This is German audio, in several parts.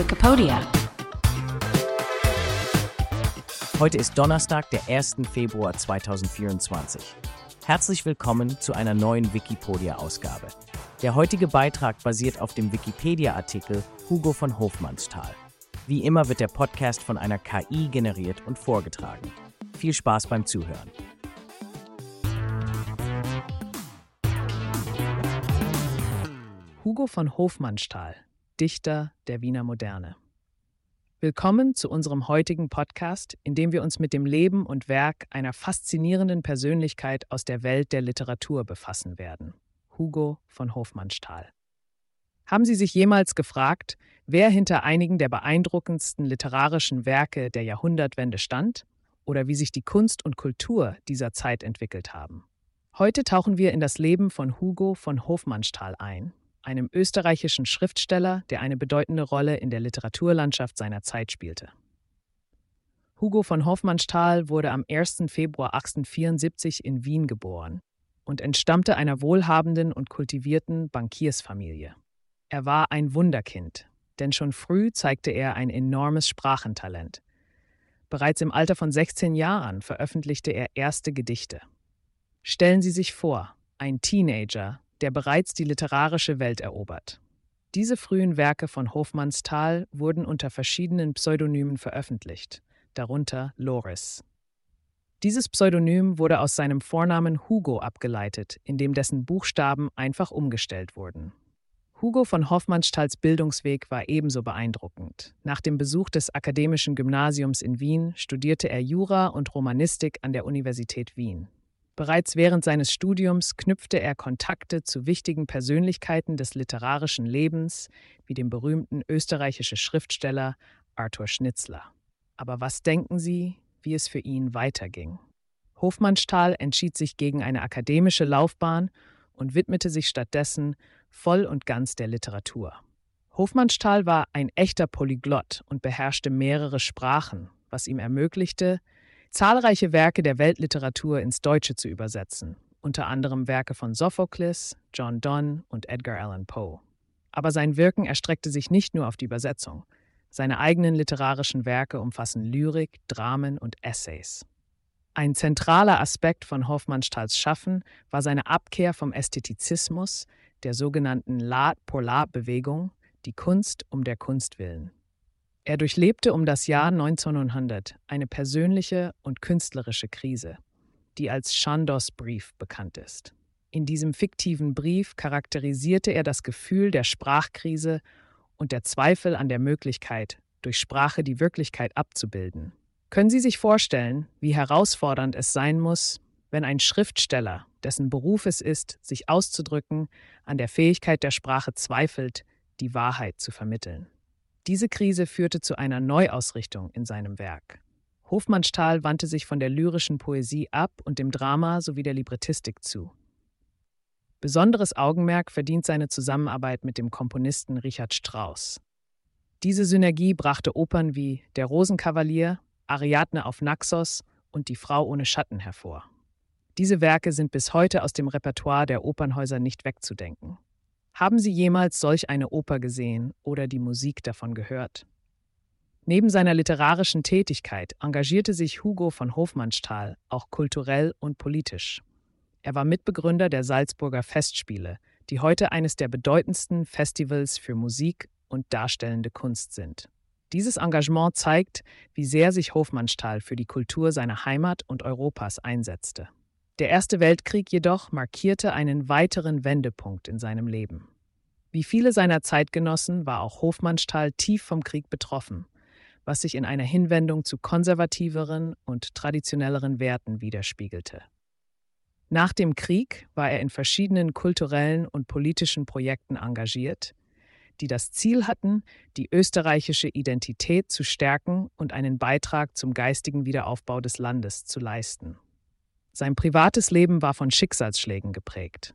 Wikipedia. Heute ist Donnerstag, der 1. Februar 2024. Herzlich willkommen zu einer neuen Wikipedia-Ausgabe. Der heutige Beitrag basiert auf dem Wikipedia-Artikel Hugo von Hofmannsthal. Wie immer wird der Podcast von einer KI generiert und vorgetragen. Viel Spaß beim Zuhören. Hugo von Hofmannsthal, Dichter der Wiener Moderne. Willkommen zu unserem heutigen Podcast, in dem wir uns mit dem Leben und Werk einer faszinierenden Persönlichkeit aus der Welt der Literatur befassen werden. Hugo von Hofmannsthal. Haben Sie sich jemals gefragt, wer hinter einigen der beeindruckendsten literarischen Werke der Jahrhundertwende stand oder wie sich die Kunst und Kultur dieser Zeit entwickelt haben? Heute tauchen wir in das Leben von Hugo von Hofmannsthal ein, einem österreichischen Schriftsteller, der eine bedeutende Rolle in der Literaturlandschaft seiner Zeit spielte. Hugo von Hofmannsthal wurde am 1. Februar 1874 in Wien geboren und entstammte einer wohlhabenden und kultivierten Bankiersfamilie. Er war ein Wunderkind, denn schon früh zeigte er ein enormes Sprachentalent. Bereits im Alter von 16 Jahren veröffentlichte er erste Gedichte. Stellen Sie sich vor, ein Teenager, der bereits die literarische Welt erobert. Diese frühen Werke von Hofmannsthal wurden unter verschiedenen Pseudonymen veröffentlicht, darunter Loris. Dieses Pseudonym wurde aus seinem Vornamen Hugo abgeleitet, in dem dessen Buchstaben einfach umgestellt wurden. Hugo von Hofmannsthals Bildungsweg war ebenso beeindruckend. Nach dem Besuch des Akademischen Gymnasiums in Wien studierte er Jura und Romanistik an der Universität Wien. Bereits während seines Studiums knüpfte er Kontakte zu wichtigen Persönlichkeiten des literarischen Lebens, wie dem berühmten österreichischen Schriftsteller Arthur Schnitzler. Aber was denken Sie, wie es für ihn weiterging? Hofmannsthal entschied sich gegen eine akademische Laufbahn und widmete sich stattdessen voll und ganz der Literatur. Hofmannsthal war ein echter Polyglott und beherrschte mehrere Sprachen, was ihm ermöglichte, zahlreiche Werke der Weltliteratur ins Deutsche zu übersetzen, unter anderem Werke von Sophokles, John Donne und Edgar Allan Poe. Aber sein Wirken erstreckte sich nicht nur auf die Übersetzung. Seine eigenen literarischen Werke umfassen Lyrik, Dramen und Essays. Ein zentraler Aspekt von Hofmannsthal's Schaffen war seine Abkehr vom Ästhetizismus, der sogenannten L'art-pour-l'art-Bewegung, die Kunst um der Kunst willen. Er durchlebte um das Jahr 1900 eine persönliche und künstlerische Krise, die als Chandos Brief bekannt ist. In diesem fiktiven Brief charakterisierte er das Gefühl der Sprachkrise und der Zweifel an der Möglichkeit, durch Sprache die Wirklichkeit abzubilden. Können Sie sich vorstellen, wie herausfordernd es sein muss, wenn ein Schriftsteller, dessen Beruf es ist, sich auszudrücken, an der Fähigkeit der Sprache zweifelt, die Wahrheit zu vermitteln? Diese Krise führte zu einer Neuausrichtung in seinem Werk. Hofmannsthal wandte sich von der lyrischen Poesie ab und dem Drama sowie der Librettistik zu. Besonderes Augenmerk verdient seine Zusammenarbeit mit dem Komponisten Richard Strauss. Diese Synergie brachte Opern wie Der Rosenkavalier, Ariadne auf Naxos und Die Frau ohne Schatten hervor. Diese Werke sind bis heute aus dem Repertoire der Opernhäuser nicht wegzudenken. Haben Sie jemals solch eine Oper gesehen oder die Musik davon gehört? Neben seiner literarischen Tätigkeit engagierte sich Hugo von Hofmannsthal auch kulturell und politisch. Er war Mitbegründer der Salzburger Festspiele, die heute eines der bedeutendsten Festivals für Musik und darstellende Kunst sind. Dieses Engagement zeigt, wie sehr sich Hofmannsthal für die Kultur seiner Heimat und Europas einsetzte. Der Erste Weltkrieg jedoch markierte einen weiteren Wendepunkt in seinem Leben. Wie viele seiner Zeitgenossen war auch Hofmannsthal tief vom Krieg betroffen, was sich in einer Hinwendung zu konservativeren und traditionelleren Werten widerspiegelte. Nach dem Krieg war er in verschiedenen kulturellen und politischen Projekten engagiert, die das Ziel hatten, die österreichische Identität zu stärken und einen Beitrag zum geistigen Wiederaufbau des Landes zu leisten. Sein privates Leben war von Schicksalsschlägen geprägt.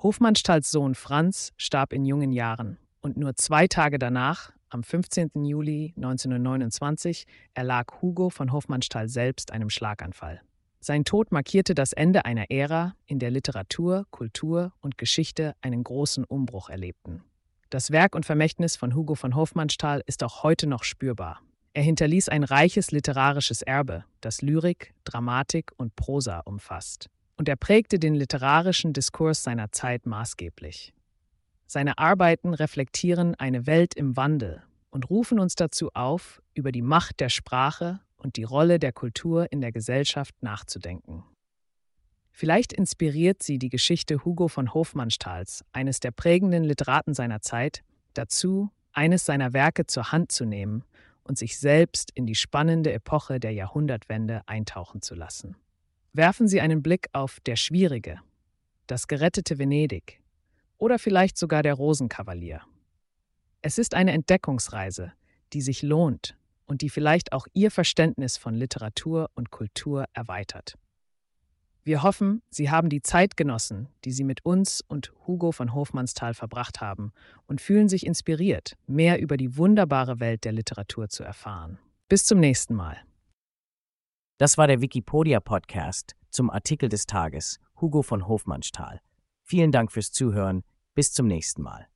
Hofmannsthals Sohn Franz starb in jungen Jahren und nur zwei Tage danach, am 15. Juli 1929, erlag Hugo von Hofmannsthal selbst einem Schlaganfall. Sein Tod markierte das Ende einer Ära, in der Literatur, Kultur und Geschichte einen großen Umbruch erlebten. Das Werk und Vermächtnis von Hugo von Hofmannsthal ist auch heute noch spürbar. Er hinterließ ein reiches literarisches Erbe, das Lyrik, Dramatik und Prosa umfasst. Und er prägte den literarischen Diskurs seiner Zeit maßgeblich. Seine Arbeiten reflektieren eine Welt im Wandel und rufen uns dazu auf, über die Macht der Sprache und die Rolle der Kultur in der Gesellschaft nachzudenken. Vielleicht inspiriert sie die Geschichte Hugo von Hofmannsthals, eines der prägenden Literaten seiner Zeit, dazu, eines seiner Werke zur Hand zu nehmen und sich selbst in die spannende Epoche der Jahrhundertwende eintauchen zu lassen. Werfen Sie einen Blick auf Der Schwierige, Das gerettete Venedig oder vielleicht sogar Der Rosenkavalier. Es ist eine Entdeckungsreise, die sich lohnt und die vielleicht auch Ihr Verständnis von Literatur und Kultur erweitert. Wir hoffen, Sie haben die Zeit genossen, die Sie mit uns und Hugo von Hofmannsthal verbracht haben und fühlen sich inspiriert, mehr über die wunderbare Welt der Literatur zu erfahren. Bis zum nächsten Mal. Das war der Wikipedia-Podcast zum Artikel des Tages Hugo von Hofmannsthal. Vielen Dank fürs Zuhören. Bis zum nächsten Mal.